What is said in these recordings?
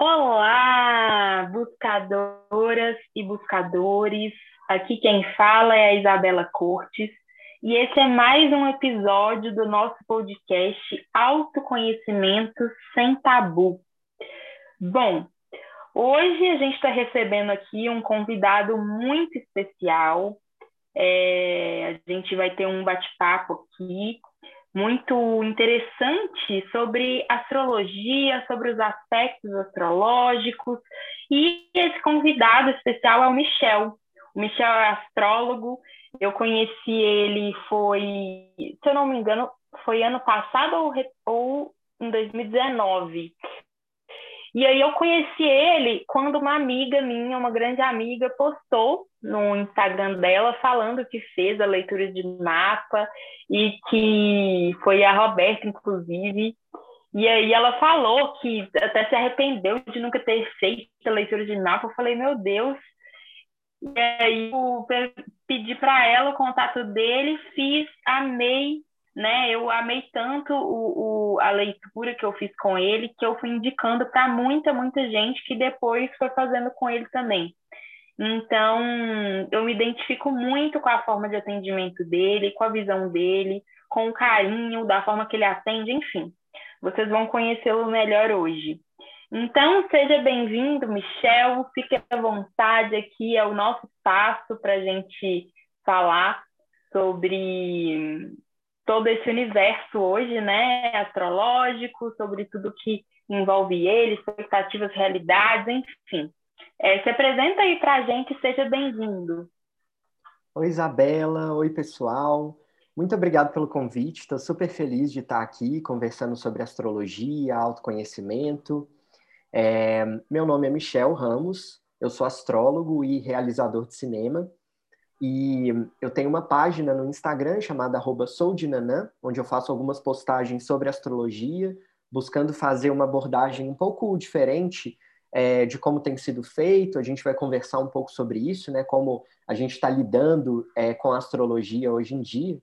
Olá, buscadoras e buscadores. Aqui quem fala é a Isabela Cortes e esse é mais um episódio do nosso podcast Autoconhecimento Sem Tabu. Bom, hoje a gente está recebendo aqui um convidado muito especial. É, a gente vai ter um bate-papo aqui muito interessante sobre astrologia, sobre os aspectos astrológicos. E esse convidado especial é o Michel. O Michel é astrólogo. Eu conheci ele foi, se eu não me engano, foi ano passado ou, ou em 2019. E aí eu conheci ele quando uma amiga minha, uma grande amiga, postou no Instagram dela falando que fez a leitura de mapa e que foi a Roberta, inclusive. E aí ela falou que até se arrependeu de nunca ter feito a leitura de mapa. Eu falei, meu Deus. E aí eu pedi para ela o contato dele, fiz, amei né? Eu amei tanto o, o, a leitura que eu fiz com ele que eu fui indicando para muita, muita gente que depois foi fazendo com ele também. Então, eu me identifico muito com a forma de atendimento dele, com a visão dele, com o carinho, da forma que ele atende, enfim. Vocês vão conhecê-lo melhor hoje. Então, seja bem-vindo, Michel. Fique à vontade aqui, é o nosso espaço para a gente falar sobre todo esse universo hoje, né, astrológico, sobre tudo que envolve ele, expectativas, realidades, enfim. É, se apresenta aí para a gente, seja bem-vindo. Oi, Isabela. Oi, pessoal. Muito obrigado pelo convite. Estou super feliz de estar aqui conversando sobre astrologia, autoconhecimento. É, meu nome é Michel Ramos, eu sou astrólogo e realizador de cinema. E eu tenho uma página no Instagram chamada soudinanã, onde eu faço algumas postagens sobre astrologia, buscando fazer uma abordagem um pouco diferente é, de como tem sido feito. A gente vai conversar um pouco sobre isso, né? Como a gente está lidando é, com a astrologia hoje em dia.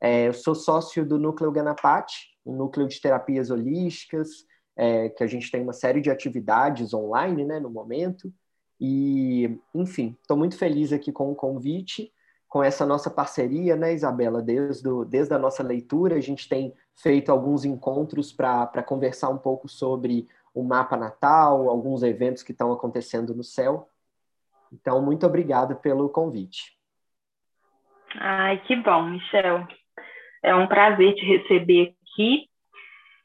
É, eu sou sócio do Núcleo Ganapati, um núcleo de terapias holísticas, é, que a gente tem uma série de atividades online, né, no momento. E, enfim, estou muito feliz aqui com o convite, com essa nossa parceria, né, Isabela? Desde, o, desde a nossa leitura, a gente tem feito alguns encontros para conversar um pouco sobre o mapa natal, alguns eventos que estão acontecendo no céu. Então, muito obrigado pelo convite. Ai, que bom, Michel. É um prazer te receber aqui.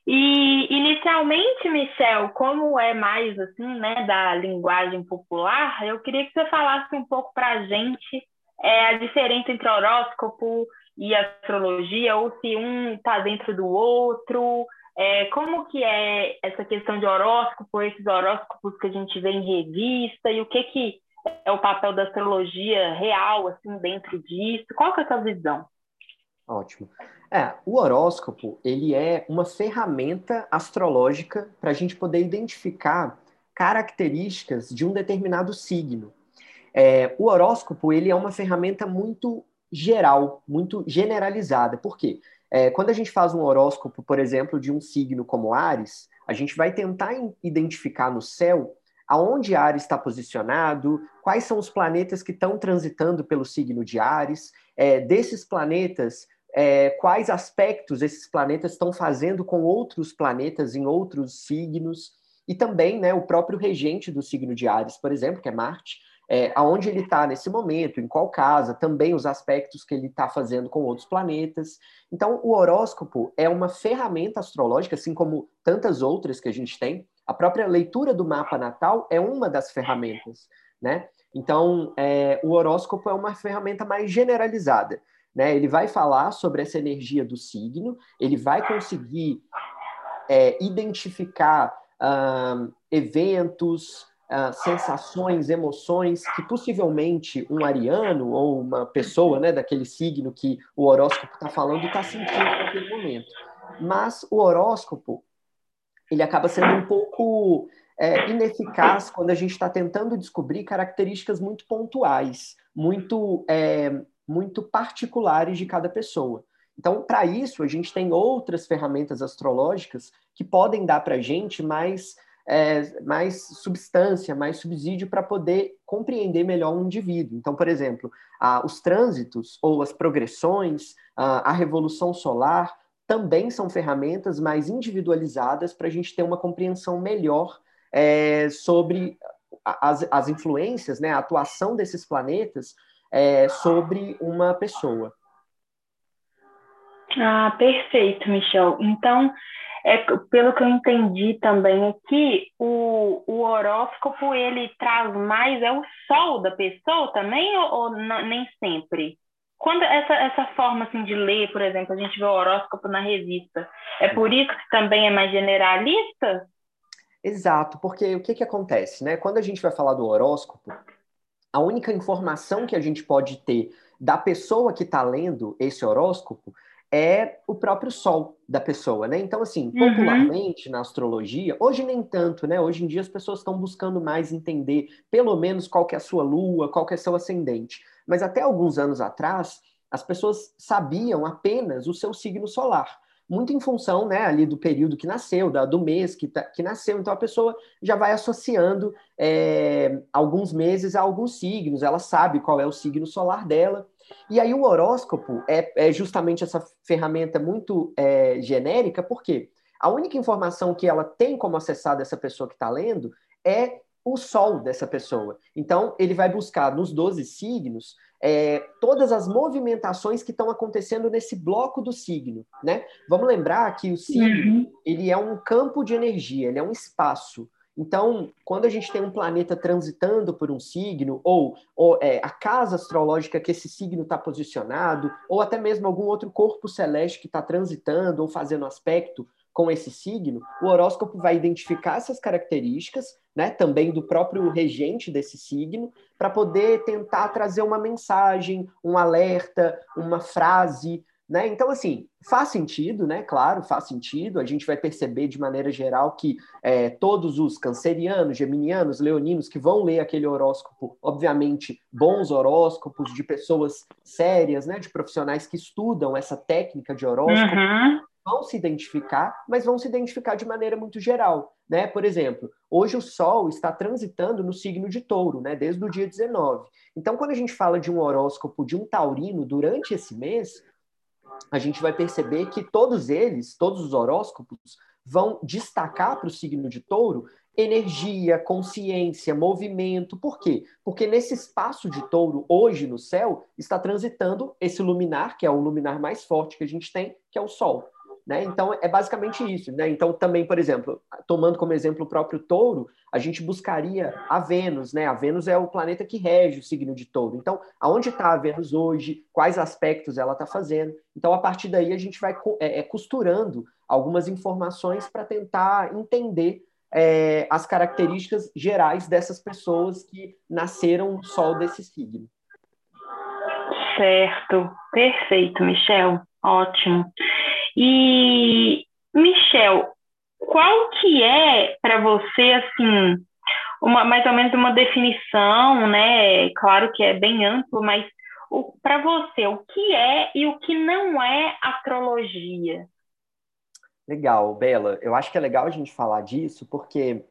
E inicialmente, Michel, como é mais assim, né, da linguagem popular, eu queria que você falasse um pouco para a gente é, a diferença entre horóscopo e astrologia, ou se um está dentro do outro, é, como que é essa questão de horóscopo, esses horóscopos que a gente vê em revista, e o que que é o papel da astrologia real, assim, dentro disso? Qual que é a sua visão? Ótimo. É, o horóscopo, ele é uma ferramenta astrológica para a gente poder identificar características de um determinado signo. É, o horóscopo, ele é uma ferramenta muito geral, muito generalizada. Por quê? É, quando a gente faz um horóscopo, por exemplo, de um signo como Ares, a gente vai tentar identificar no céu aonde Ares está posicionado, quais são os planetas que estão transitando pelo signo de Ares, é, desses planetas, é, quais aspectos esses planetas estão fazendo com outros planetas em outros signos, e também né, o próprio regente do signo de Ares, por exemplo, que é Marte, é, aonde ele está nesse momento, em qual casa, também os aspectos que ele está fazendo com outros planetas. Então, o horóscopo é uma ferramenta astrológica, assim como tantas outras que a gente tem. A própria leitura do mapa natal é uma das ferramentas, né? Então, é, o horóscopo é uma ferramenta mais generalizada. Né? Ele vai falar sobre essa energia do signo, ele vai conseguir é, identificar uh, eventos, uh, sensações, emoções que possivelmente um ariano ou uma pessoa né, daquele signo que o horóscopo está falando está sentindo naquele momento. Mas o horóscopo ele acaba sendo um pouco é, ineficaz quando a gente está tentando descobrir características muito pontuais, muito é, muito particulares de cada pessoa. Então, para isso, a gente tem outras ferramentas astrológicas que podem dar para a gente mais é, mais substância, mais subsídio para poder compreender melhor um indivíduo. Então, por exemplo, ah, os trânsitos ou as progressões, ah, a revolução solar, também são ferramentas mais individualizadas para a gente ter uma compreensão melhor é, sobre as, as influências, né, a atuação desses planetas é, sobre uma pessoa. Ah, perfeito, Michel. Então, é, pelo que eu entendi também aqui, o, o horóscopo ele traz mais é o sol da pessoa também ou, ou nem sempre? Quando essa, essa forma assim de ler, por exemplo, a gente vê o horóscopo na revista, é por isso que também é mais generalista? Exato, porque o que, que acontece, né? Quando a gente vai falar do horóscopo, a única informação que a gente pode ter da pessoa que está lendo esse horóscopo é o próprio sol da pessoa, né? Então, assim, uhum. popularmente uhum. na astrologia, hoje nem tanto, né? Hoje em dia as pessoas estão buscando mais entender, pelo menos, qual que é a sua lua, qual que é seu ascendente. Mas até alguns anos atrás, as pessoas sabiam apenas o seu signo solar. Muito em função, né, ali do período que nasceu, da, do mês que, tá, que nasceu. Então a pessoa já vai associando é, alguns meses a alguns signos, ela sabe qual é o signo solar dela. E aí o horóscopo é, é justamente essa ferramenta muito é, genérica, porque a única informação que ela tem como acessar dessa pessoa que está lendo é o sol dessa pessoa. Então, ele vai buscar nos 12 signos é, todas as movimentações que estão acontecendo nesse bloco do signo, né? Vamos lembrar que o signo, uhum. ele é um campo de energia, ele é um espaço. Então, quando a gente tem um planeta transitando por um signo, ou, ou é, a casa astrológica que esse signo está posicionado, ou até mesmo algum outro corpo celeste que está transitando ou fazendo aspecto com esse signo, o horóscopo vai identificar essas características, né, também do próprio regente desse signo, para poder tentar trazer uma mensagem, um alerta, uma frase, né? Então, assim, faz sentido, né? Claro, faz sentido. A gente vai perceber de maneira geral que é, todos os cancerianos, geminianos, leoninos que vão ler aquele horóscopo, obviamente, bons horóscopos de pessoas sérias, né? De profissionais que estudam essa técnica de horóscopo, uhum. Vão se identificar, mas vão se identificar de maneira muito geral, né? Por exemplo, hoje o Sol está transitando no signo de Touro, né? Desde o dia 19. Então, quando a gente fala de um horóscopo de um taurino durante esse mês a gente vai perceber que todos eles, todos os horóscopos, vão destacar para o signo de touro energia, consciência, movimento. Por quê? Porque nesse espaço de touro, hoje no céu, está transitando esse luminar, que é o luminar mais forte que a gente tem, que é o Sol. Né? Então, é basicamente isso. Né? Então, também, por exemplo, tomando como exemplo o próprio touro, a gente buscaria a Vênus. Né? A Vênus é o planeta que rege o signo de touro. Então, aonde está a Vênus hoje? Quais aspectos ela está fazendo? Então, a partir daí, a gente vai é, é costurando algumas informações para tentar entender é, as características gerais dessas pessoas que nasceram sol desse signo. Certo, perfeito, Michel. Ótimo. E, Michel, qual que é para você, assim, uma, mais ou menos uma definição, né? Claro que é bem amplo, mas para você, o que é e o que não é astrologia? Legal, Bela. Eu acho que é legal a gente falar disso, porque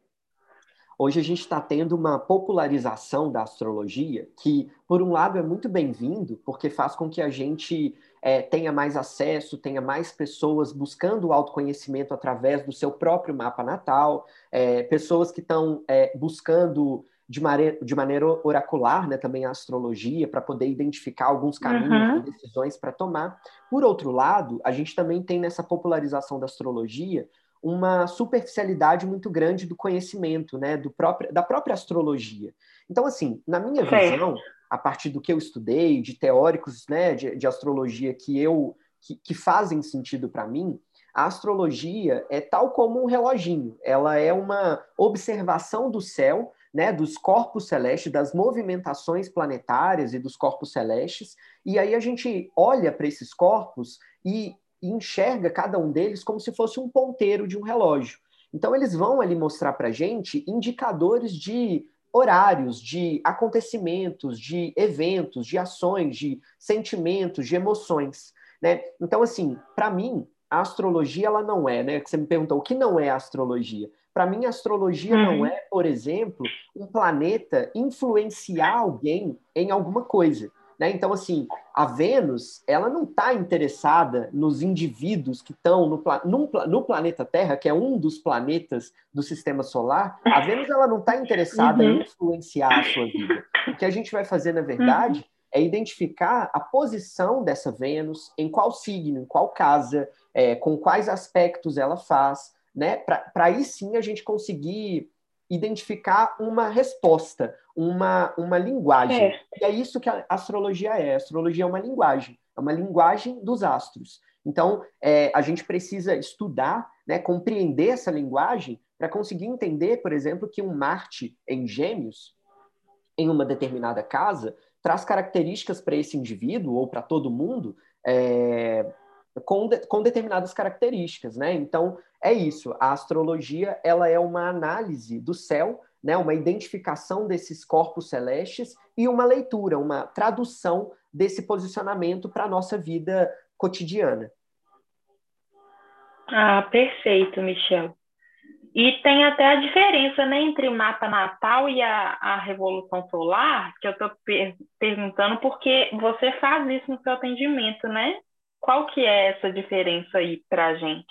hoje a gente está tendo uma popularização da astrologia que, por um lado, é muito bem-vindo, porque faz com que a gente é, tenha mais acesso, tenha mais pessoas buscando o autoconhecimento através do seu próprio mapa natal, é, pessoas que estão é, buscando de, maneira, de maneira oracular né, também a astrologia, para poder identificar alguns caminhos uhum. e decisões para tomar. Por outro lado, a gente também tem nessa popularização da astrologia uma superficialidade muito grande do conhecimento, né, do próprio, da própria astrologia. Então, assim, na minha visão, a partir do que eu estudei, de teóricos né, de, de astrologia que eu que, que fazem sentido para mim, a astrologia é tal como um reloginho. Ela é uma observação do céu, né, dos corpos celestes, das movimentações planetárias e dos corpos celestes, e aí a gente olha para esses corpos e enxerga cada um deles como se fosse um ponteiro de um relógio. Então eles vão ali mostrar para gente indicadores de horários, de acontecimentos, de eventos, de ações, de sentimentos, de emoções, né? Então, assim, para mim, a astrologia ela não é, né? Que você me perguntou o que não é astrologia. Para mim, a astrologia uhum. não é, por exemplo, um planeta influenciar alguém em alguma coisa. Né? Então, assim, a Vênus, ela não está interessada nos indivíduos que estão no, no, no, planeta Terra, que é um dos planetas do sistema solar. A Vênus, ela não está interessada uhum. em influenciar a sua vida. O que a gente vai fazer, na verdade, uhum. é identificar a posição dessa Vênus, em qual signo, em qual casa, é, com quais aspectos ela faz, né? Para aí sim a gente conseguir identificar uma resposta, uma, uma linguagem. É. E é isso que a astrologia é. A astrologia é uma linguagem, é uma linguagem dos astros. Então, é, a gente precisa estudar, né, compreender essa linguagem para conseguir entender, por exemplo, que um Marte em Gêmeos, em uma determinada casa, traz características para esse indivíduo ou para todo mundo é, com, de, com determinadas características, né? Então, é isso. A astrologia, ela é uma análise do céu, né? Uma identificação desses corpos celestes e uma leitura, uma tradução desse posicionamento para a nossa vida cotidiana. Ah, perfeito, Michel. E tem até a diferença né, entre o mapa natal e a, a Revolução Solar, que eu estou per perguntando porque você faz isso no seu atendimento, né? Qual que é essa diferença aí para a gente?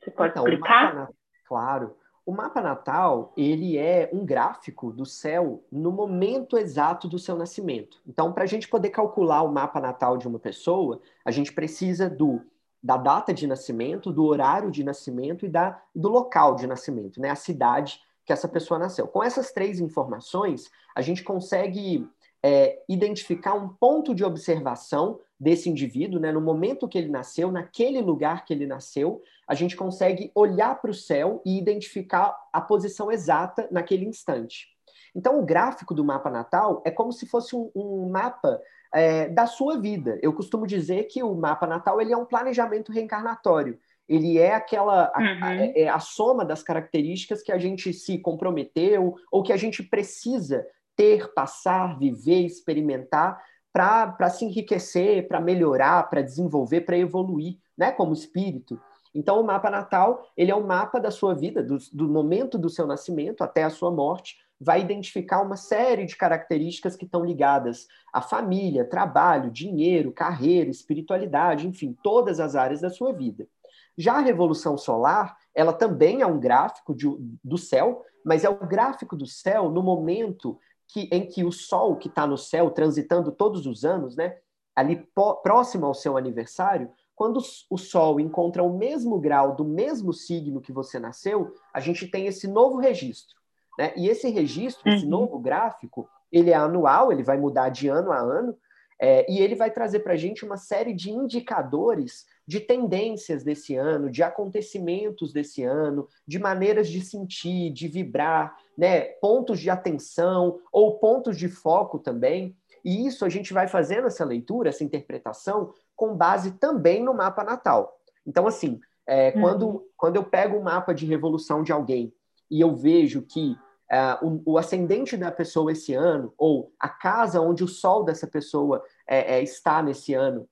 Você pode então, explicar? O claro. O mapa natal, ele é um gráfico do céu no momento exato do seu nascimento. Então, para a gente poder calcular o mapa natal de uma pessoa, a gente precisa do da data de nascimento, do horário de nascimento e da, do local de nascimento, né? A cidade que essa pessoa nasceu. Com essas três informações, a gente consegue é, identificar um ponto de observação desse indivíduo, né? no momento que ele nasceu, naquele lugar que ele nasceu, a gente consegue olhar para o céu e identificar a posição exata naquele instante. Então, o gráfico do mapa natal é como se fosse um, um mapa é, da sua vida. Eu costumo dizer que o mapa natal ele é um planejamento reencarnatório. Ele é aquela a, uhum. a, é, é a soma das características que a gente se comprometeu ou que a gente precisa ter, passar, viver, experimentar para se enriquecer, para melhorar, para desenvolver, para evoluir, né, como espírito. Então, o mapa natal, ele é um mapa da sua vida, do, do, momento do seu nascimento até a sua morte, vai identificar uma série de características que estão ligadas à família, trabalho, dinheiro, carreira, espiritualidade, enfim, todas as áreas da sua vida. Já a Revolução Solar, ela também é um gráfico de, do céu, mas é o gráfico do céu no momento que, em que o Sol, que está no céu, transitando todos os anos, né, ali próximo ao seu aniversário, quando o Sol encontra o mesmo grau do mesmo signo que você nasceu, a gente tem esse novo registro. Né? E esse registro, uhum. esse novo gráfico, ele é anual, ele vai mudar de ano a ano, é, e ele vai trazer para a gente uma série de indicadores de tendências desse ano, de acontecimentos desse ano, de maneiras de sentir, de vibrar, né? pontos de atenção ou pontos de foco também. E isso a gente vai fazendo essa leitura, essa interpretação, com base também no mapa natal. Então, assim, é, uhum. quando, quando eu pego o um mapa de revolução de alguém e eu vejo que uh, o, o, ascendente da pessoa esse ano, ou a casa onde o sol dessa pessoa é, é, está nesse ano,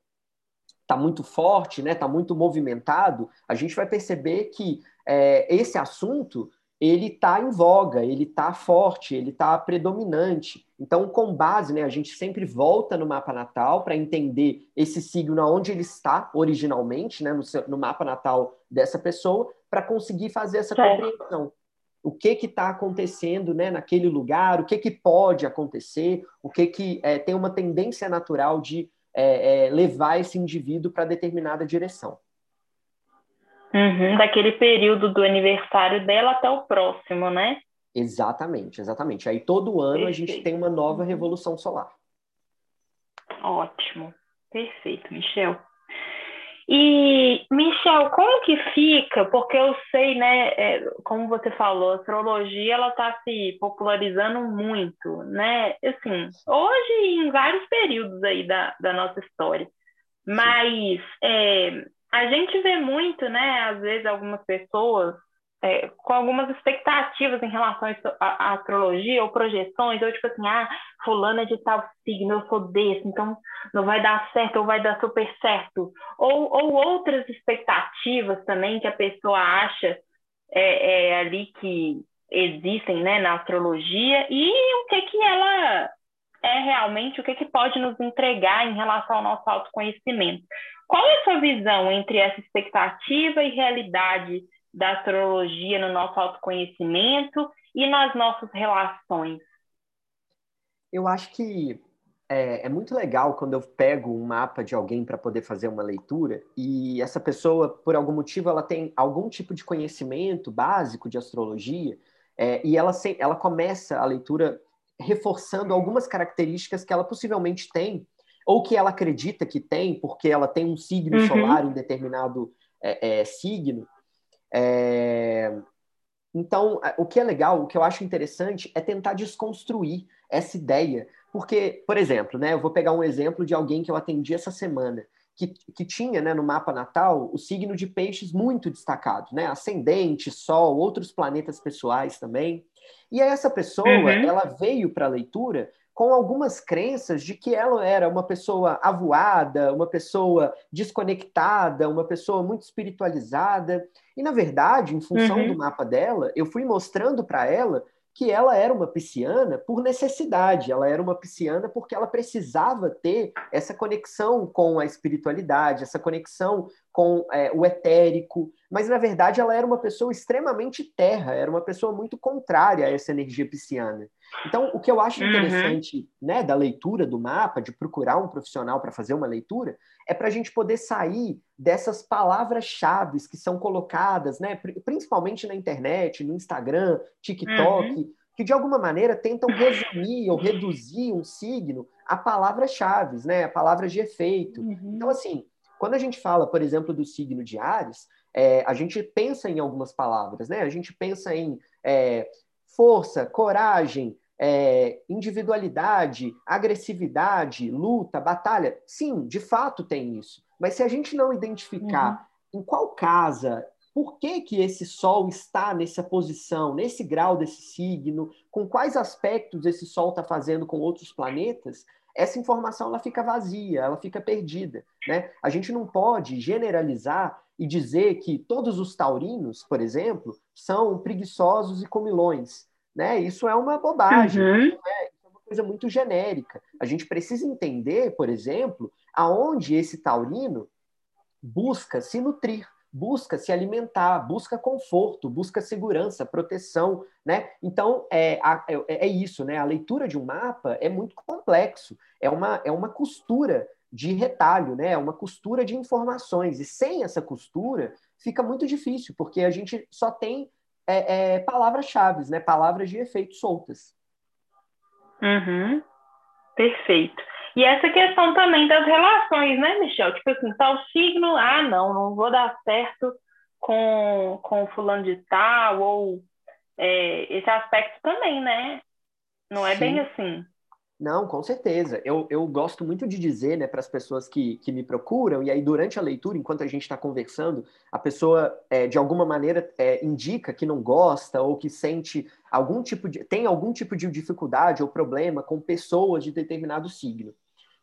está muito forte, né, está muito movimentado, a gente vai perceber que é, esse assunto ele está em voga, ele está forte, ele está predominante. Então, com base, né, a gente sempre volta no mapa natal para entender esse signo onde ele está originalmente, né, no, seu, no mapa natal dessa pessoa, para conseguir fazer essa compreensão. O que está acontecendo né, naquele lugar, o que, que pode acontecer, o que, que é, tem uma tendência natural de é, é, levar esse indivíduo para determinada direção. Uhum, daquele período do aniversário dela até o próximo, né? Exatamente, exatamente. Aí todo ano Perfeito. a gente tem uma nova revolução solar. Ótimo. Perfeito, Michel. E, Michel, como que fica? Porque eu sei, né, é, como você falou, a astrologia ela está se popularizando muito, né? Assim, hoje em vários períodos aí da, da nossa história. Mas é, a gente vê muito, né, às vezes algumas pessoas é, com algumas expectativas em relação à astrologia ou projeções, ou tipo assim, ah, fulano é de tal signo, eu sou desse, então não vai dar certo ou vai dar super certo. Ou, ou outras expectativas também que a pessoa acha é, é ali que existem né, na astrologia e o que, que ela é realmente, o que, que pode nos entregar em relação ao nosso autoconhecimento. Qual é a sua visão entre essa expectativa e realidade da astrologia no nosso autoconhecimento e nas nossas relações? Eu acho que é, é, muito legal quando eu pego um mapa de alguém para poder fazer uma leitura e essa pessoa, por algum motivo, ela tem algum tipo de conhecimento básico de astrologia é, e ela, ela começa a leitura reforçando algumas características que ela possivelmente tem ou que ela acredita que tem, porque ela tem um signo uhum. solar em determinado é, é signo. É, então, o que é legal, o que eu acho interessante é tentar desconstruir essa ideia porque, por exemplo, né, eu vou pegar um exemplo de alguém que eu atendi essa semana, que, que tinha né, no mapa natal o signo de peixes muito destacado, né? Ascendente, Sol, outros planetas pessoais também. E essa pessoa, uhum. ela veio para a leitura com algumas crenças de que ela era uma pessoa avoada, uma pessoa desconectada, uma pessoa muito espiritualizada. E, na verdade, em função uhum. do mapa dela, eu fui mostrando para ela que ela era uma pisciana por necessidade, ela era uma pisciana porque ela precisava ter essa conexão com a espiritualidade, essa conexão com é, o etérico, mas na verdade ela era uma pessoa extremamente terra, era uma pessoa muito contrária a essa energia pisciana. Então, o que eu acho uhum. interessante uhum. né, da leitura do mapa, de procurar um profissional para fazer uma leitura, é para a gente poder sair dessas palavras-chave que são colocadas, né, principalmente na internet, no Instagram, TikTok, uhum. que de alguma maneira tentam resumir ou reduzir um signo a palavras-chave, né, a palavras de efeito. Uhum. Então, assim, quando a gente fala, por exemplo, do signo de Ares, é, a gente pensa em algumas palavras, né? A gente pensa em é, força, coragem, é, individualidade, agressividade, luta, batalha. Sim, de fato tem isso. Mas se a gente não identificar uhum. em qual casa, por que, que esse Sol está nessa posição, nesse grau desse signo, com quais aspectos esse Sol está fazendo com outros planetas, essa informação ela fica vazia, ela fica perdida. Né? A gente não pode generalizar e dizer que todos os taurinos, por exemplo, são preguiçosos e comilões. Né? Isso é uma bobagem, uhum. é, isso é uma coisa muito genérica. A gente precisa entender, por exemplo, aonde esse taurino busca se nutrir busca se alimentar, busca conforto, busca segurança, proteção, né? Então é, é, é, isso, né? A leitura de um mapa é muito complexo, é uma, é uma costura de retalho, né? É uma costura de informações e sem essa costura fica muito difícil porque a gente só tem é, é palavras-chave, né? Palavras de efeito soltas. Uhum. Perfeito. E essa questão também das relações, né, Michel? Tipo assim, tal signo, ah, não, não vou dar certo com, com fulano de tal, ou é, esse aspecto também, né? Não é Sim. bem assim. Não, com certeza. Eu, eu gosto muito de dizer né, para as pessoas que, que me procuram, e aí durante a leitura, enquanto a gente está conversando, a pessoa, é, de alguma maneira, é, indica que não gosta ou que sente algum tipo de. tem algum tipo de dificuldade ou problema com pessoas de determinado signo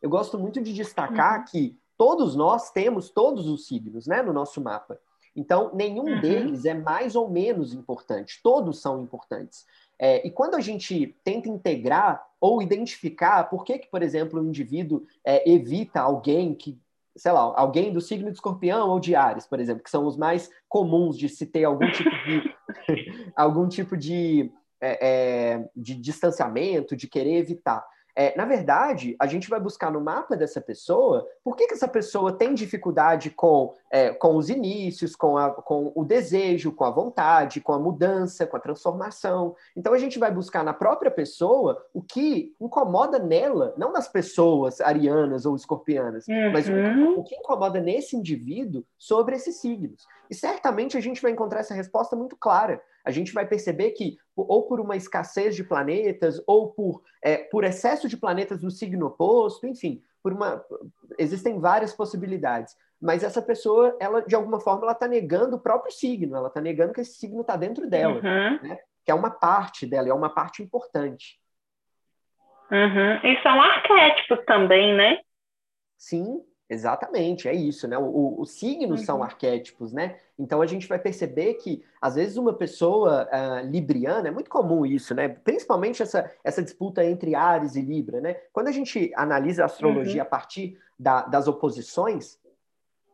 eu gosto muito de destacar uhum. que todos nós temos todos os signos né, no nosso mapa. Então, nenhum uhum. deles é mais ou menos importante, todos são importantes. É, e quando a gente tenta integrar ou identificar por que, que por exemplo, o indivíduo é, evita alguém que, sei lá, alguém do signo de escorpião ou de Ares, por exemplo, que são os mais comuns de se ter algum tipo de, algum tipo de, é, é, de distanciamento, de querer evitar. É, na verdade, a gente vai buscar no mapa dessa pessoa por que, que essa pessoa tem dificuldade com, é, com os inícios, com, a, com o desejo, com a vontade, com a mudança, com a transformação. Então, a gente vai buscar na própria pessoa o que incomoda nela, não nas pessoas arianas ou escorpianas, uhum. mas o, o que incomoda nesse indivíduo sobre esses signos. E certamente a gente vai encontrar essa resposta muito clara a gente vai perceber que, ou por uma escassez de planetas, ou por, é, por excesso de planetas no signo oposto, enfim, por uma, existem várias possibilidades. Mas essa pessoa, ela de alguma forma, ela está negando o próprio signo, ela está negando que esse signo está dentro dela, uhum. né? que é uma parte dela, é uma parte importante. Uhum. Isso é um arquétipo também, né? Sim, Exatamente, é isso, né? O, os signos uhum. são arquétipos, né? Então a gente vai perceber que, às vezes, uma pessoa uh, libriana, é muito comum isso, né? Principalmente essa, essa disputa entre Ares e Libra, né? Quando a gente analisa a astrologia uhum. a partir da, das oposições,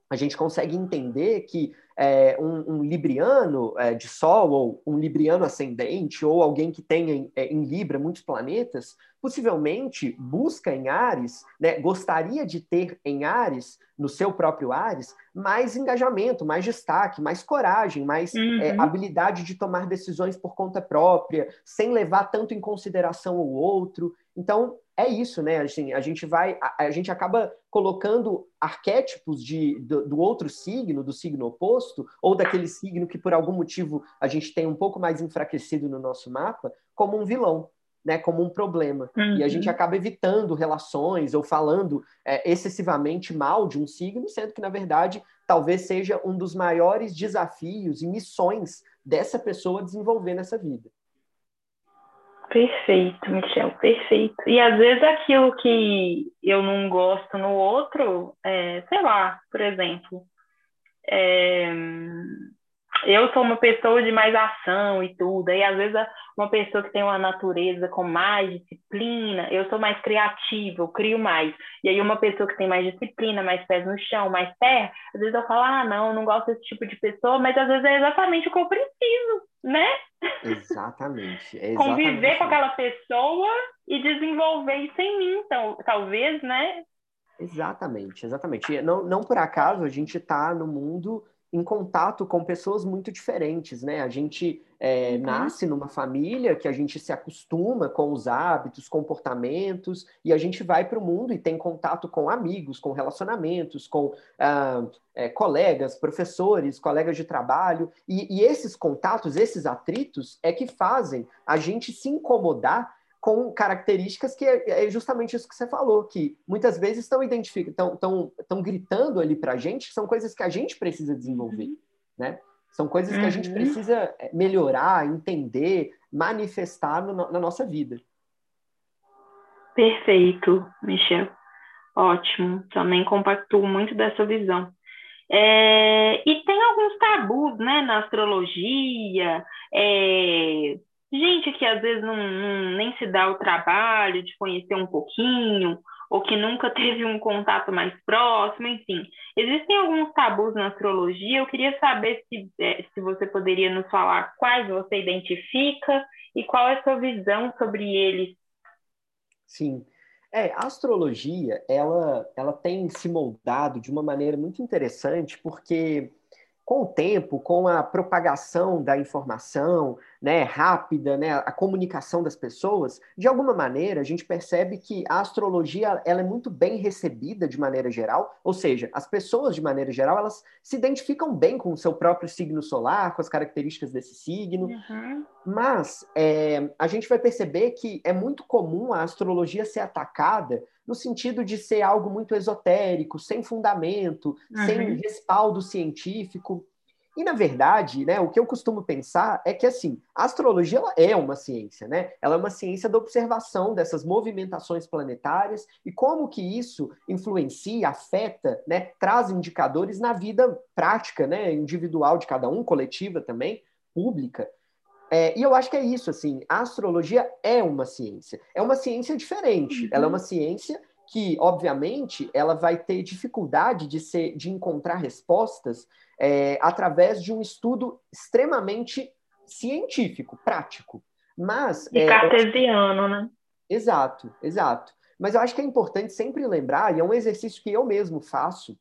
a gente consegue entender que é, um, um, libriano é, de Sol, ou um libriano ascendente, ou alguém que tenha em, é, em Libra muitos planetas, possivelmente busca em Ares, né, gostaria de ter em Ares, no seu próprio Ares, mais engajamento, mais destaque, mais coragem, mais é, uhum. habilidade de tomar decisões por conta própria, sem levar tanto em consideração o outro. Então, é isso, né? Assim, a gente vai, a, a gente acaba colocando arquétipos de, do, do, outro signo, do signo oposto, ou daquele signo que por algum motivo a gente tem um pouco mais enfraquecido no nosso mapa, como um vilão, né? Como um problema. Uhum. E a gente uhum. acaba evitando relações ou falando é, excessivamente mal de um signo, sendo que, na verdade, talvez seja um dos maiores desafios e missões dessa pessoa desenvolver nessa vida. Perfeito, Michel, perfeito. E às vezes aquilo que eu não gosto no outro, é, sei lá, por exemplo, é, eu sou uma pessoa de mais ação e tudo, e às vezes uma pessoa que tem uma natureza com mais disciplina, eu sou mais criativa, eu crio mais. E aí uma pessoa que tem mais disciplina, mais pés no chão, mais terra, às vezes eu falo, ah, não, não gosto desse tipo de pessoa, mas às vezes é exatamente o que eu preciso, né? Exatamente. É exatamente Conviver com aquela pessoa e desenvolver isso em mim, então, talvez, né? Exatamente, exatamente. Não, não por acaso a gente está no mundo em contato com pessoas muito diferentes, né? A gente é, uhum. nasce numa família que a gente se acostuma com os hábitos, comportamentos, e a gente vai para o mundo e tem contato com amigos, com relacionamentos, com ah, é, colegas, professores, colegas de trabalho, e, e esses contatos, esses atritos, é que fazem a gente se incomodar com características que é, é justamente isso que você falou, que muitas vezes estão identificando, estão, estão, gritando ali para a gente, que são coisas que a gente precisa desenvolver, uhum. né? São coisas que a gente uhum. precisa é, melhorar, entender, manifestar no, na nossa vida. Perfeito, Michel. Ótimo. Também compactuo muito dessa visão. É, e tem alguns tabus, né, na astrologia, é, gente que às vezes não, não, nem se dá o trabalho de conhecer um pouquinho, ou que nunca teve um contato mais próximo, enfim. Existem alguns tabus na astrologia. Eu queria saber se, é, se você poderia nos falar quais você identifica e qual é a sua visão sobre eles. Sim. É, a astrologia, ela, ela tem se moldado de uma maneira muito interessante, porque com o tempo, com a propagação da informação né, rápida, né, a comunicação das pessoas, de alguma maneira a gente percebe que a astrologia ela é muito bem recebida de maneira geral, ou seja, as pessoas de maneira geral elas se identificam bem com o seu próprio signo solar, com as características desse signo, uhum. mas é, a gente vai perceber que é muito comum a astrologia ser atacada no sentido de ser algo muito esotérico, sem fundamento, uhum. sem respaldo científico. E, na verdade, né, o que eu costumo pensar é que, assim, a astrologia é uma ciência, né? Ela é uma ciência da observação dessas movimentações planetárias e como que isso influencia, afeta, né, traz indicadores na vida prática, né, individual de cada um, coletiva também, pública. É, e eu acho que é isso, assim, a astrologia é uma ciência. É uma ciência diferente. Uhum. Ela é uma ciência que, obviamente, ela vai ter dificuldade de, ser, de encontrar respostas é, através de um estudo extremamente científico, prático. Mas... E é, cartesiano, né? Exato, exato. Mas eu acho que é importante sempre lembrar, e é um exercício que eu mesmo faço,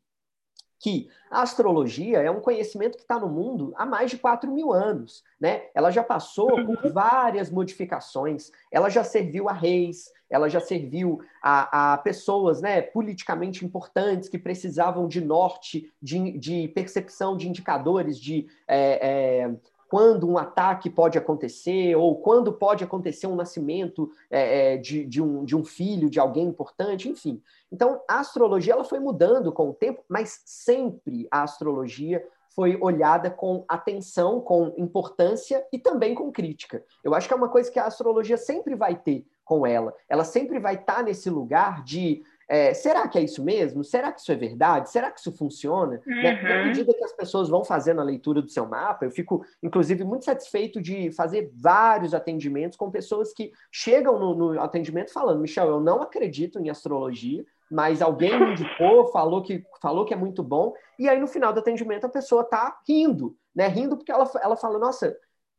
que a astrologia é um conhecimento que está no mundo há mais de 4 mil anos. Né? Ela já passou por uhum. várias modificações, ela já serviu a reis, ela já serviu a, a pessoas né, politicamente importantes que precisavam de norte, de, de percepção de indicadores de é, é, quando um ataque pode acontecer, ou quando pode acontecer um nascimento é, é, de, de, um, de um filho, de alguém importante, enfim. Então, a astrologia ela foi mudando com o tempo, mas sempre a astrologia foi olhada com atenção, com importância e também com crítica. Eu acho que é uma coisa que a astrologia sempre vai ter com ela. Ela sempre vai estar nesse lugar de é, será que é isso mesmo? Será que isso é verdade? Será que isso funciona? Uhum. Né? Na medida que as pessoas vão fazendo a leitura do seu mapa, eu fico, inclusive, muito satisfeito de fazer vários atendimentos com pessoas que chegam no, no atendimento falando: Michel, eu não acredito em astrologia, mas alguém me indicou, falou que, falou que é muito bom, e aí no final do atendimento a pessoa está rindo, né? Rindo porque ela, ela fala: Nossa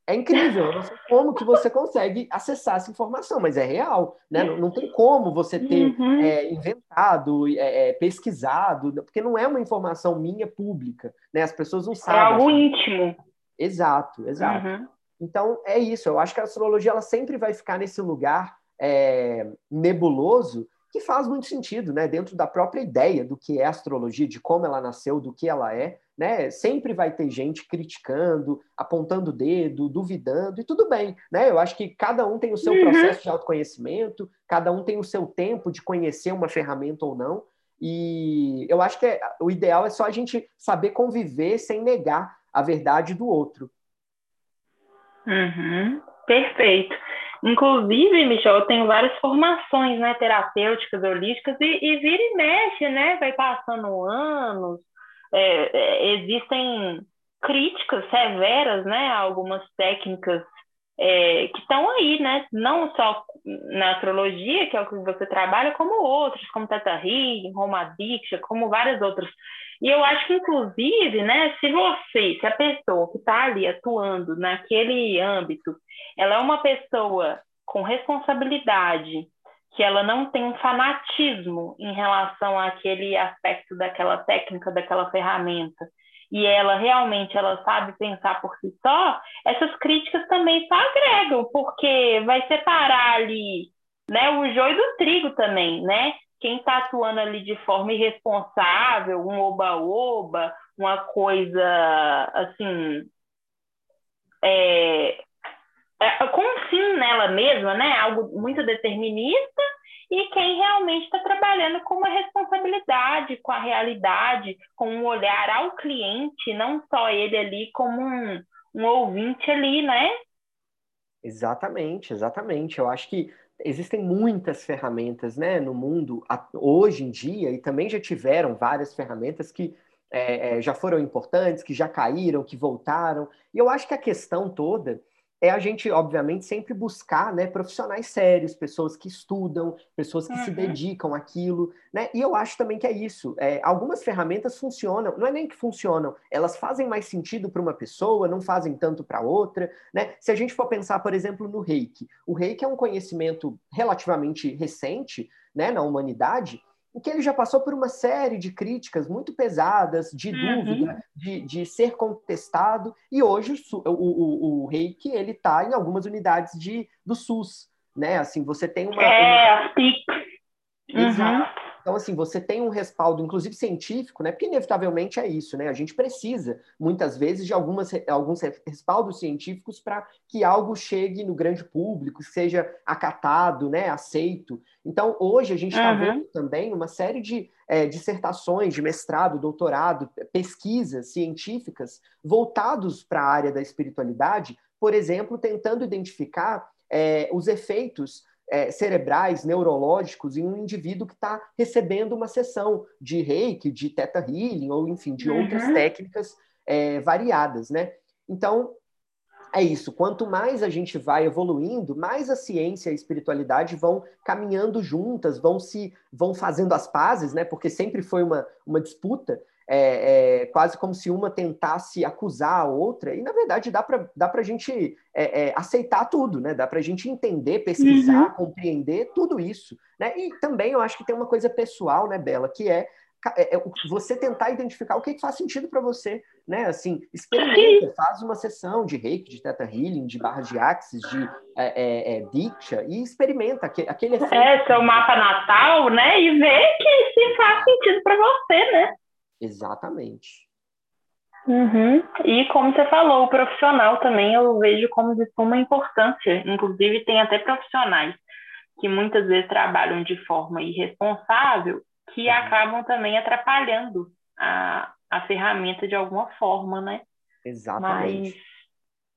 é incrível, eu não sei como que você consegue acessar essa informação, mas é real, né? Não, não tem como você ter uhum. é, inventado, é, é, pesquisado, porque não é uma informação minha pública, né? As pessoas não sabem. É algo íntimo. Exato, exato. Uhum. Então é isso. Eu acho que a astrologia ela sempre vai ficar nesse lugar é, nebuloso que faz muito sentido, né? Dentro da própria ideia do que é astrologia, de como ela nasceu, do que ela é, né? Sempre vai ter gente criticando, apontando o dedo, duvidando, e tudo bem, né? Eu acho que cada um tem o seu uhum. processo de autoconhecimento, cada um tem o seu tempo de conhecer uma ferramenta ou não, e eu acho que é, o ideal é só a gente saber conviver sem negar a verdade do outro. Uhum. Perfeito. Inclusive, Michel, eu tenho várias formações né, terapêuticas, holísticas, e, e vira e mexe, né? Vai passando anos, é, é, existem críticas severas né, a algumas técnicas é, que estão aí, né? Não só na astrologia, que é o que você trabalha, como outros, como Teta Healing, Roma Diksha, como várias outras. E eu acho que, inclusive, né, se você, se a pessoa que está ali atuando naquele âmbito, ela é uma pessoa com responsabilidade, que ela não tem um fanatismo em relação àquele aspecto daquela técnica, daquela ferramenta, e ela realmente ela sabe pensar por si só, essas críticas também só agregam, porque vai separar ali né, o joio do trigo também, né? Quem está atuando ali de forma irresponsável, um oba-oba, uma coisa assim, é, com um fim nela mesma, né? Algo muito determinista, e quem realmente está trabalhando com uma responsabilidade, com a realidade, com um olhar ao cliente, não só ele ali como um, um ouvinte ali, né? Exatamente, exatamente. Eu acho que existem muitas ferramentas né, no mundo hoje em dia, e também já tiveram várias ferramentas que é, é já foram importantes, que já caíram, que voltaram. E eu acho que a questão toda é a gente, obviamente, sempre buscar né, profissionais sérios, pessoas que estudam, pessoas que uhum. se dedicam àquilo, né? E eu acho também que é isso. É, algumas ferramentas funcionam, não é nem que funcionam, elas fazem mais sentido para uma pessoa, não fazem tanto para outra, né? Se a gente for pensar, por exemplo, no reiki, o reiki é um conhecimento relativamente recente, né, na humanidade, em que ele já passou por uma série de críticas muito pesadas, de uhum. dúvida, de, de ser contestado, e hoje o, o, o, reiki ele está em algumas unidades de, do SUS, né? Assim, você tem uma... É, uma... Exato. Então, assim, você tem um respaldo, inclusive científico, né? Porque inevitavelmente é isso, né? A gente precisa, muitas vezes, de algumas, alguns respaldos científicos para que algo chegue no grande público, seja acatado, né? Aceito. Então, hoje a gente está uhum. vendo também uma série de é, dissertações de mestrado, doutorado, pesquisas científicas voltados para a área da espiritualidade, por exemplo, tentando identificar é, os efeitos é, cerebrais, neurológicos em um indivíduo que está recebendo uma sessão de reiki, de teta healing, ou enfim, de uhum. outras técnicas é, variadas, né? Então, é isso. Quanto mais a gente vai evoluindo, mais a ciência e a espiritualidade vão caminhando juntas, vão se vão fazendo as pazes, né? Porque sempre foi uma, uma disputa é, é, quase como se uma tentasse acusar a outra, e na verdade dá para dá a gente é, é, aceitar tudo, né? Dá para a gente entender, pesquisar, uhum. compreender tudo isso. Né? E também eu acho que tem uma coisa pessoal, né, Bela, que é, é, é você tentar identificar o que, que faz sentido para você, né? Assim, experimenta, faz uma sessão de reiki, de teta healing, de barra de axis, de é, é, diksha, e experimenta aquele, aquele. É, seu mapa natal, né? E vê que se faz sentido para você, né? Exatamente. Uhum. E como você falou, o profissional também eu vejo como de suma importância. Inclusive, tem até profissionais que muitas vezes trabalham de forma irresponsável que uhum. acabam também atrapalhando a, a ferramenta de alguma forma, né? Exatamente. Mas...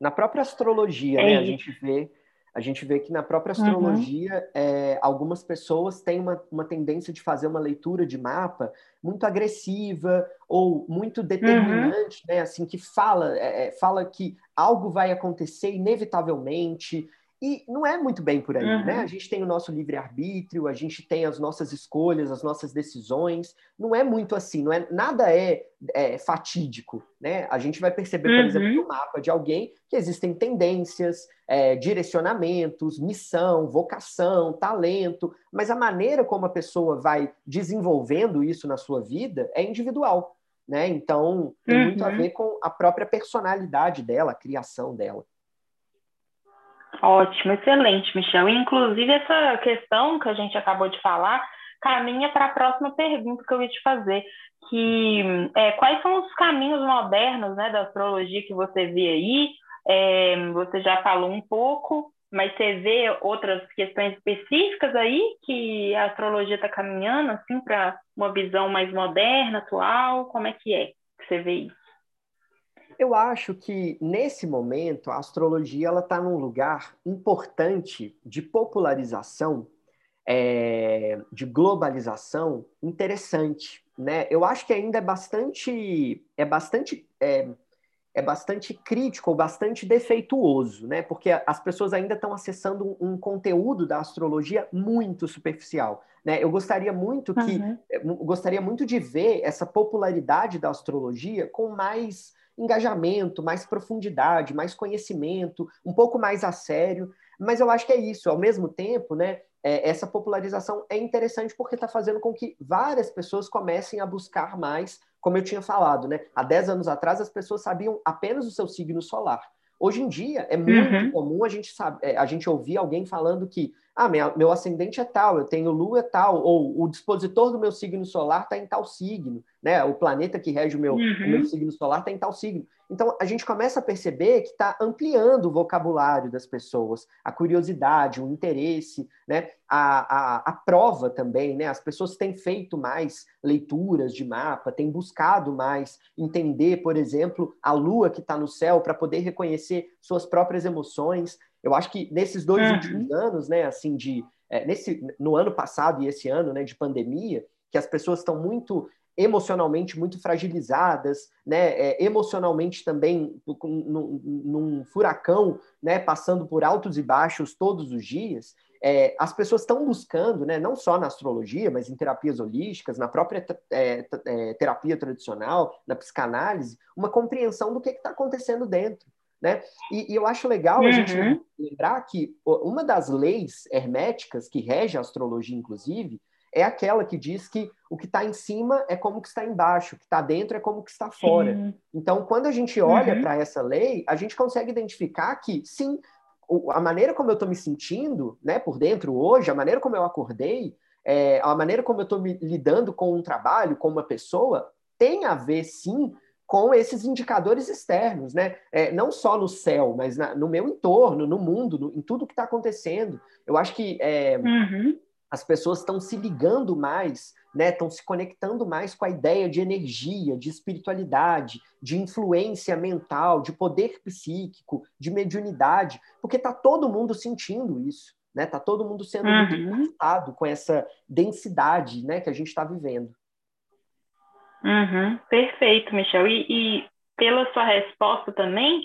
Na própria astrologia, é né, a gente vê A gente vê que na própria astrologia, uhum. é, algumas pessoas têm uma, uma tendência de fazer uma leitura de mapa muito agressiva ou muito determinante, uhum. né? Assim, que fala, é, é fala que algo vai acontecer inevitavelmente, e não é muito bem por aí, uhum. né? A gente tem o nosso livre-arbítrio, a gente tem as nossas escolhas, as nossas decisões. Não é muito assim, não é nada é, é fatídico, né? A gente vai perceber, por uhum. exemplo, no mapa de alguém que existem tendências, é, direcionamentos, missão, vocação, talento, mas a maneira como a pessoa vai desenvolvendo isso na sua vida é individual, né? Então tem uhum. muito a uhum. ver com a própria personalidade dela, a criação dela. Ótimo, excelente, Michel. Inclusive, essa questão que a gente acabou de falar caminha para a próxima pergunta que eu ia te fazer, que é, quais são os caminhos modernos né, da astrologia que você vê aí? É, você já falou um pouco, mas você vê outras questões específicas aí que a astrologia está caminhando assim para uma visão mais moderna, atual? Como é que é que você vê isso? Eu acho que nesse momento a astrologia ela está num lugar importante de popularização, é, de globalização interessante, né? Eu acho que ainda é bastante é bastante é, é bastante crítico ou bastante defeituoso, né? Porque as pessoas ainda estão acessando um, um, conteúdo da astrologia muito superficial, né? Eu gostaria muito que uhum. gostaria muito de ver essa popularidade da astrologia com mais engajamento, mais profundidade, mais conhecimento, um pouco mais a sério. Mas eu acho que é isso. Ao mesmo tempo, né, é, essa popularização é interessante porque está fazendo com que várias pessoas comecem a buscar mais, como eu tinha falado, né? Há 10 anos atrás as pessoas sabiam apenas o seu signo solar. Hoje em dia é muito uhum. comum a gente sabe, é, a gente ouvir alguém falando que ah, minha, meu ascendente é tal, eu tenho lua tal, ou o dispositor do meu signo solar está em tal signo, né? O planeta que rege o meu, uhum. o meu uhum. signo solar está em tal signo. Então, a gente começa a perceber que está ampliando o vocabulário das pessoas, a curiosidade, o interesse, né? A, a, a, prova também, né? As pessoas têm feito mais leituras de mapa, têm buscado mais entender, por exemplo, a lua que está no céu para poder reconhecer suas próprias emoções. Eu acho que nesses dois uhum. últimos anos, né? Assim, de é, nesse, no ano passado e esse ano, né? De pandemia, que as pessoas estão muito emocionalmente muito fragilizadas, né? É, emocionalmente também num, num, furacão, né? Passando por altos e baixos todos os dias. É, as pessoas estão buscando, né? Não só na astrologia, mas em terapias holísticas, na própria é, é, terapia tradicional, na psicanálise, uma compreensão do que está acontecendo dentro. Né? E, e, eu acho legal uhum. a gente lembrar que uma das leis herméticas que rege a astrologia, inclusive, é aquela que diz que o que está em cima é como que está embaixo, o que está dentro é como que está fora. Então, quando a gente olha uhum. para essa lei, a gente consegue identificar que, sim, a maneira como eu estou me sentindo né, por dentro hoje, a maneira como eu acordei, é, a maneira como eu estou lidando com um trabalho, com uma pessoa, tem a ver, sim, com esses indicadores externos, né? É, não só no céu, mas na, no meu entorno, no mundo, no, em tudo que está acontecendo. Eu acho que é, uhum as pessoas estão se ligando mais, né? Estão se conectando mais com a ideia de energia, de espiritualidade, de influência mental, de poder psíquico, de mediunidade, porque está todo mundo sentindo isso, né? Tá todo mundo sendo uhum. muito impactado com essa densidade, né? Que a gente está vivendo. Uhum. Perfeito, Michel. E, e pela sua resposta também,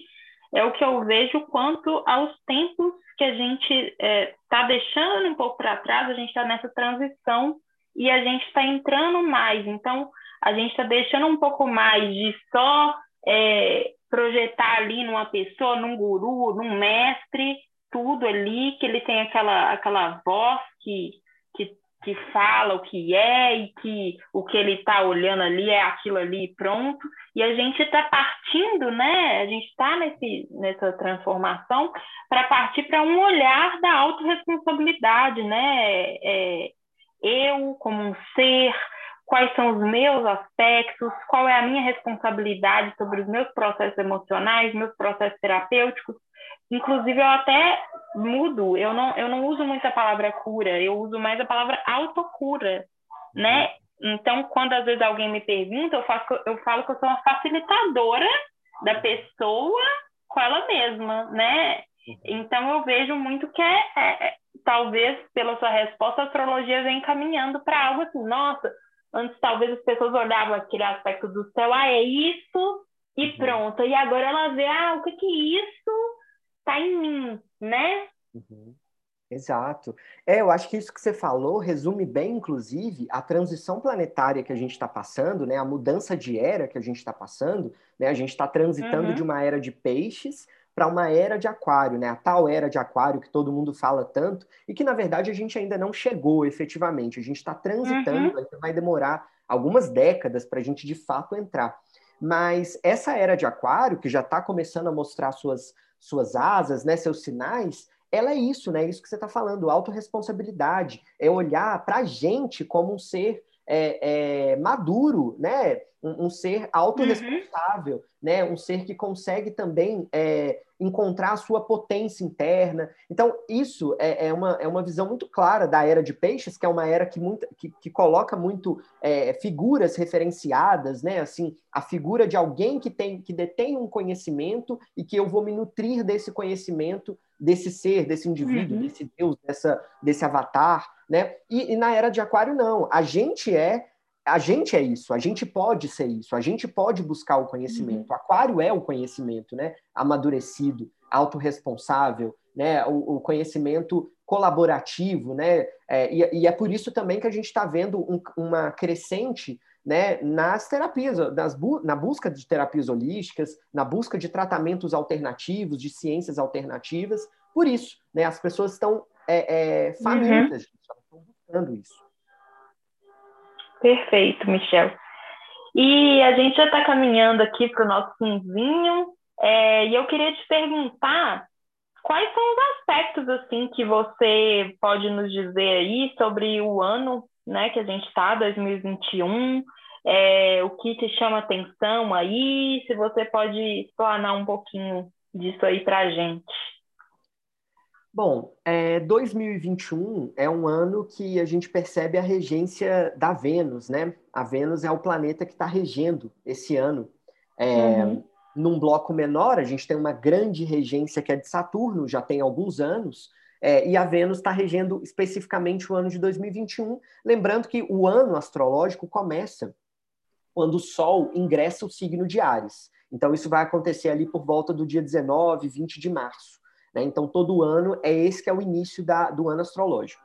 é o que eu vejo quanto aos tempos que a gente está é, tá deixando um pouco para trás, a gente está nessa transição e a gente está entrando mais. Então, a gente está deixando um pouco mais de só é, projetar ali numa pessoa, num guru, num mestre, tudo ali, que ele tem aquela, aquela voz que, que, fala o que é e que o que ele está olhando ali é aquilo ali pronto. E a gente está partindo, né? A gente está nessa transformação para partir para um olhar da autorresponsabilidade, né? É, eu como um ser, quais são os meus aspectos, qual é a minha responsabilidade sobre os meus processos emocionais, meus processos terapêuticos. Inclusive, eu até mudo, eu não, eu não uso muito a palavra cura, eu uso mais a palavra autocura, né? Então, quando às vezes alguém me pergunta, eu, faço, eu falo que eu sou uma facilitadora da pessoa com ela mesma, né? Uhum. Então eu vejo muito que é, é, é, talvez pela sua resposta a astrologia vem caminhando para algo assim, nossa, antes talvez as pessoas olhavam aquele aspecto do céu, ah, é isso e uhum. pronto. E agora ela vê, ah, o que que isso tá em mim, né? Uhum. Exato. É, eu acho que isso que você falou resume bem, inclusive, a transição planetária que a gente está passando, né? A mudança de era que a gente está passando, né? A gente está transitando uhum. de uma era de peixes para uma era de aquário, né? A tal era de aquário que todo mundo fala tanto e que, na verdade, a gente ainda não chegou efetivamente. A gente está transitando, uhum. vai demorar algumas décadas para a gente de fato entrar. Mas essa era de aquário, que já está começando a mostrar suas, suas asas, né, seus sinais, ela é isso, né? Isso que você está falando, autorresponsabilidade, é olhar para a gente como um ser é, é, maduro, né? Um, um ser autorresponsável, uhum. né? Um ser que consegue também é, encontrar a sua potência interna. Então, isso é, é, uma, é uma visão muito clara da era de peixes, que é uma era que, muito, que, que coloca muito é, figuras referenciadas, né? Assim, a figura de alguém que tem que detém um conhecimento e que eu vou me nutrir desse conhecimento desse ser, desse indivíduo, uhum. desse Deus, dessa, desse avatar, né? E, e, na era de Aquário não, a gente é a gente é isso, a gente pode ser isso, a gente pode buscar o conhecimento. Uhum. Aquário é o conhecimento, né? Amadurecido, autorresponsável, né? O, o conhecimento colaborativo, né? É, e, e, é por isso também que a gente está vendo um, uma crescente né, nas terapias, nas bu na busca de terapias holísticas, na busca de tratamentos alternativos, de ciências alternativas. Por isso, né, as pessoas estão é, é, famintas uhum. estão buscando isso. Perfeito, Michel. E a gente já está caminhando aqui para o nosso finzinho, é, e eu queria te perguntar quais são os aspectos assim que você pode nos dizer aí sobre o ano né, que a gente está, 2021, é, o que te chama atenção aí, se você pode explanar um pouquinho disso aí para a gente. Bom, é, 2021 é um ano que a gente percebe a regência da Vênus, né? A Vênus é o planeta que está regendo esse ano. É, uhum. Num bloco menor, a gente tem uma grande regência que é de Saturno, já tem alguns anos, é, e a Vênus está regendo especificamente o ano de 2021. Lembrando que o ano astrológico começa quando o Sol ingressa o signo de Ares. Então, isso vai acontecer ali por volta do dia 19, 20 de março. Né? Então, todo ano é esse que é o início da, do ano astrológico.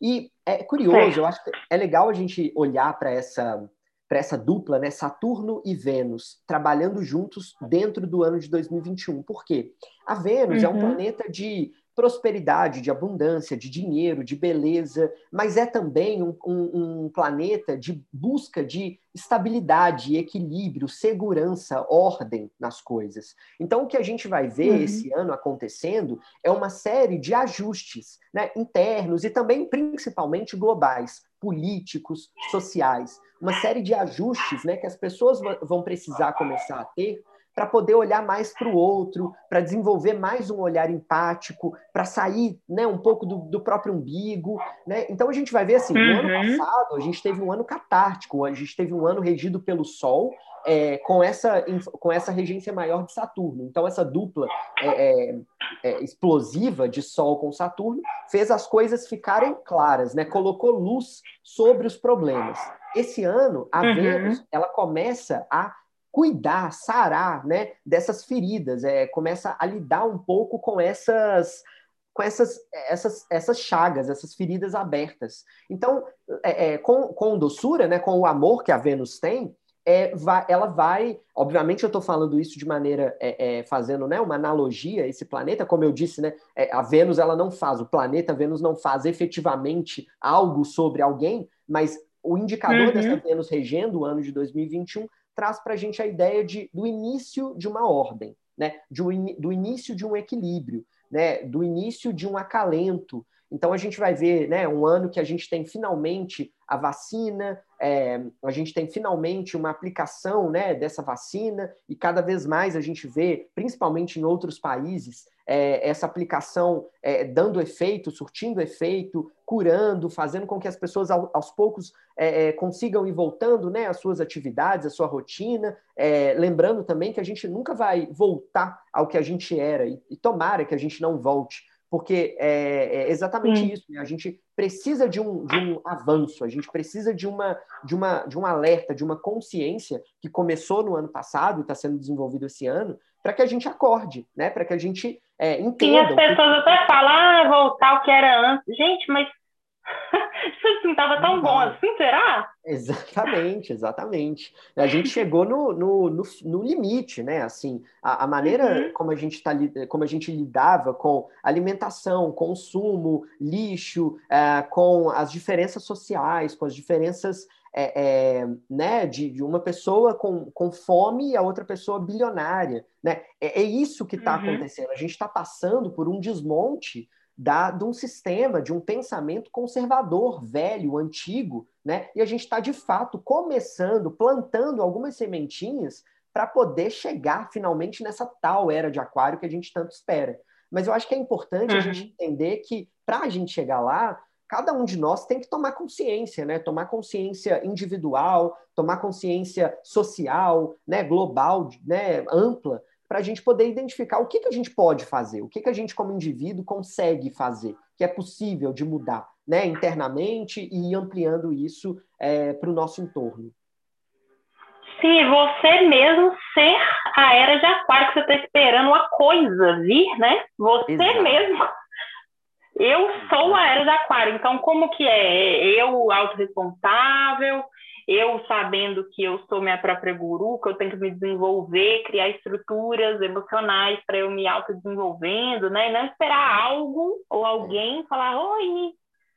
E é curioso, eu acho que é legal a gente olhar para essa, para essa dupla, né? Saturno e Vênus, trabalhando juntos dentro do ano de 2021. Por quê? A Vênus uhum. é um uhum. planeta de prosperidade, de abundância, de dinheiro, de beleza, mas é também um, um, um, planeta de busca de estabilidade, equilíbrio, segurança, ordem nas coisas. Então, o que a gente vai ver uhum. esse ano acontecendo é uma série de ajustes né, internos e também, principalmente, globais, políticos, sociais. Uma série de ajustes né, que as pessoas vão precisar começar a ter para poder olhar mais para o outro, para desenvolver mais um olhar empático, para sair né, um pouco do, do, próprio umbigo. Né? Então a gente vai ver assim, uhum. no ano uhum. passado a gente teve um ano catártico, a gente teve um ano regido pelo Sol, é, com, essa, com essa regência maior de Saturno. Então, essa dupla é, é, é, explosiva de Sol com Saturno fez as coisas ficarem claras, né? colocou luz sobre os problemas. Esse ano, a uhum. Vênus ela começa a cuidar, sarar, né, dessas feridas, é, começa a lidar um pouco com essas com essas, essas, essas chagas, essas feridas abertas. Então, é, é, com, com doçura, né, com o amor que a Vênus tem, é, vai, ela vai, obviamente eu estou falando isso de maneira, é, é, fazendo né, uma analogia a esse planeta, como eu disse, né, é, a Vênus ela não faz, o planeta Vênus não faz efetivamente algo sobre alguém, mas o indicador uhum. dessa Vênus regendo o ano de 2021 traz para a gente a ideia de, do início de uma ordem, né? um, do início de um equilíbrio, né? do início de um acalento. Então a gente vai ver né, um ano que a gente tem finalmente a vacina, é, a gente tem finalmente uma aplicação né, dessa vacina e cada vez mais a gente vê, principalmente em outros países, é, essa aplicação é, dando efeito, surtindo efeito, curando, fazendo com que as pessoas ao, aos poucos é, é consigam ir voltando né, às suas atividades, à sua rotina. É, lembrando também que a gente nunca vai voltar ao que a gente era, e, e tomara que a gente não volte porque é, é exatamente Sim. isso. Né? A gente precisa de um, de um avanço, a gente precisa de, uma, de, uma, de um alerta, de uma consciência que começou no ano passado e está sendo desenvolvido esse ano, para que a gente acorde, né? para que a gente é, entenda. Sim, as pessoas que... até falam, ah, voltar ao que era antes. Gente, mas assim estava tão bom assim, será? Exatamente, exatamente. A gente chegou no, no, no, no limite, né? Assim, a, a maneira uhum. como, a gente tá, como a gente lidava com alimentação, consumo, lixo, é, com as diferenças sociais, com as diferenças é, é, né, de, de, uma pessoa com, com fome e a outra pessoa bilionária. Né? É, é isso que está uhum. acontecendo. A gente está passando por um desmonte da, de um sistema, de um pensamento conservador, velho, antigo, né? E a gente está, de fato, começando, plantando algumas sementinhas para poder chegar finalmente nessa tal era de aquário que a gente tanto espera. Mas eu acho que é importante uhum. a gente entender que, para a gente chegar lá, cada um de nós tem que tomar consciência, né? Tomar consciência individual, tomar consciência social, né? Global, né? Ampla, para a gente poder identificar o que, que a gente pode fazer, o que, que a gente, como indivíduo, consegue fazer, que é possível de mudar né, internamente e ir ampliando isso é, para o nosso entorno. Sim, você mesmo ser a era de aquário, que você está esperando uma coisa vir, né? Você Exato. mesmo. Eu sou a era de aquário, então como que é? Eu autorresponsável, eu sabendo que eu sou minha própria guru, que eu tenho que me desenvolver, criar estruturas emocionais para eu me autodesenvolvendo, né? E não esperar algo ou alguém falar, oi,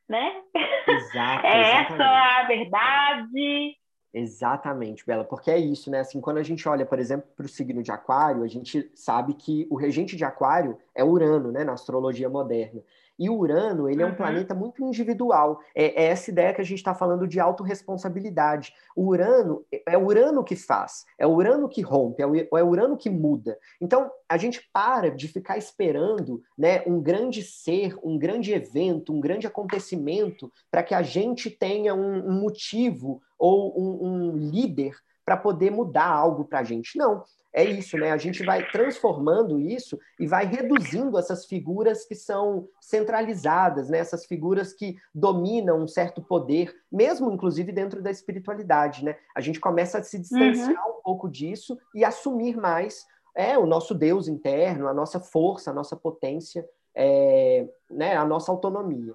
né? Exato, é essa a verdade. Exatamente, Bela, porque é isso, né? Assim, quando a gente olha, por exemplo, para o signo de Aquário, a gente sabe que o regente de Aquário é Urano, né? Na astrologia moderna. E o Urano, ele é um uhum. planeta muito individual. É, é, essa ideia que a gente está falando de autorresponsabilidade. O Urano, é o Urano que faz, é o Urano que rompe, é o, é Urano que muda. Então, a gente para de ficar esperando né, um grande ser, um grande evento, um grande acontecimento para que a gente tenha um, um motivo ou um, um líder para poder mudar algo para a gente. Não, é isso, né? A gente vai transformando isso e vai reduzindo essas figuras que são centralizadas, né? Essas figuras que dominam um certo poder, mesmo inclusive dentro da espiritualidade, né? A gente começa a se distanciar uhum. um pouco disso e assumir mais é o nosso Deus interno, a nossa força, a nossa potência, é, né? A nossa autonomia.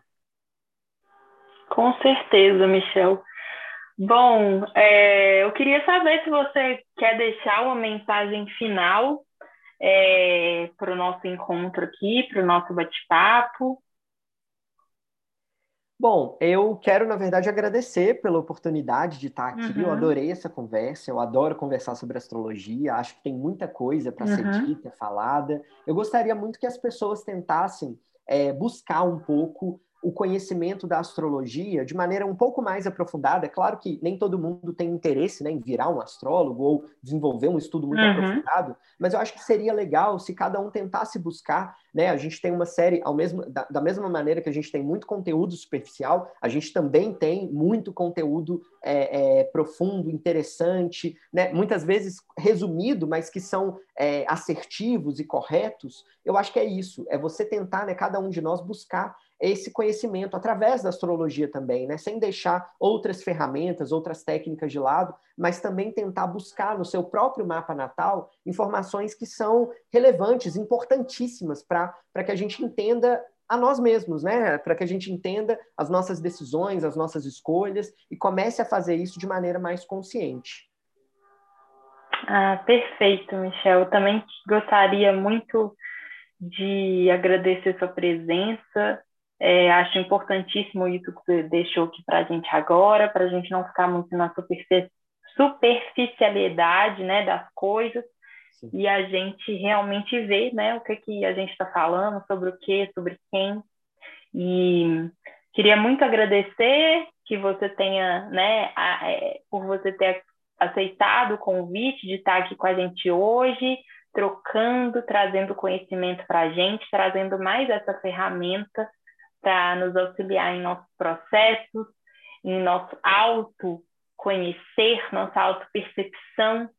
Com certeza, Michel. Bom, é, eu queria saber se você quer deixar uma mensagem final é, para o nosso encontro aqui, para o nosso bate-papo. Bom, eu quero, na verdade, agradecer pela oportunidade de estar aqui. Uhum. Eu adorei essa conversa, eu adoro conversar sobre astrologia, acho que tem muita coisa para uhum. ser dita, falada. Eu gostaria muito que as pessoas tentassem é, buscar um pouco o conhecimento da astrologia de maneira um pouco mais aprofundada. É claro que nem todo mundo tem interesse né, em virar um astrólogo ou desenvolver um estudo muito uhum. aprofundado, mas eu acho que seria legal se cada um tentasse buscar. Né? A gente tem uma série, ao mesmo, da, da mesma maneira que a gente tem muito conteúdo superficial, a gente também tem muito conteúdo é, é, profundo, interessante, né? muitas vezes resumido, mas que são é, assertivos e corretos. Eu acho que é isso, é você tentar, né, cada um de nós, buscar esse conhecimento através da astrologia também, né? Sem deixar outras ferramentas, outras técnicas de lado, mas também tentar buscar no seu próprio mapa natal informações que são relevantes, importantíssimas para que a gente entenda a nós mesmos, né? Para que a gente entenda as nossas decisões, as nossas escolhas e comece a fazer isso de maneira mais consciente. Ah, perfeito, Michel. Eu também gostaria muito de agradecer sua presença, é, acho importantíssimo isso que você deixou aqui para a gente agora, para a gente não ficar muito na superficialidade né, das coisas Sim. e a gente realmente ver né, o que, que a gente está falando, sobre o que, sobre quem. E queria muito agradecer que você tenha, né, a, é, por você ter aceitado o convite de estar aqui com a gente hoje, trocando, trazendo conhecimento para a gente, trazendo mais essa ferramenta para nos auxiliar em nossos processos, em nosso autoconhecer, nossa autopercepção,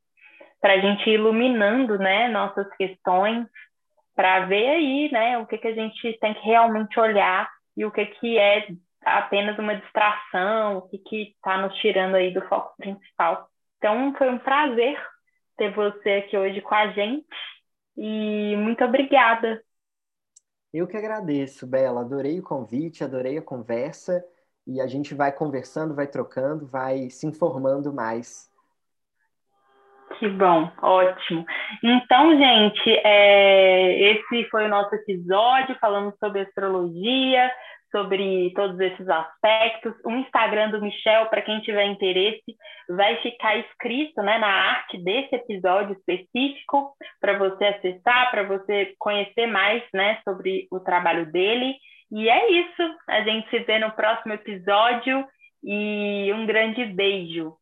para a gente ir iluminando né, nossas questões, para ver aí né, o que, que a gente tem que realmente olhar e o que, que é apenas uma distração, o que está nos tirando aí do foco principal. Então, foi um prazer ter você aqui hoje com a gente e muito obrigada. Eu que agradeço, Bela. Adorei o convite, adorei a conversa e a gente vai conversando, vai trocando, vai se informando mais. Que bom, ótimo. Então, gente, é, esse foi o nosso episódio falando sobre astrologia, sobre todos esses aspectos. O Instagram do Michel, para quem tiver interesse, vai ficar escrito né, na arte desse episódio específico para você acessar, para você conhecer mais né, sobre o trabalho dele. E é isso. A gente se vê no próximo episódio e um grande beijo.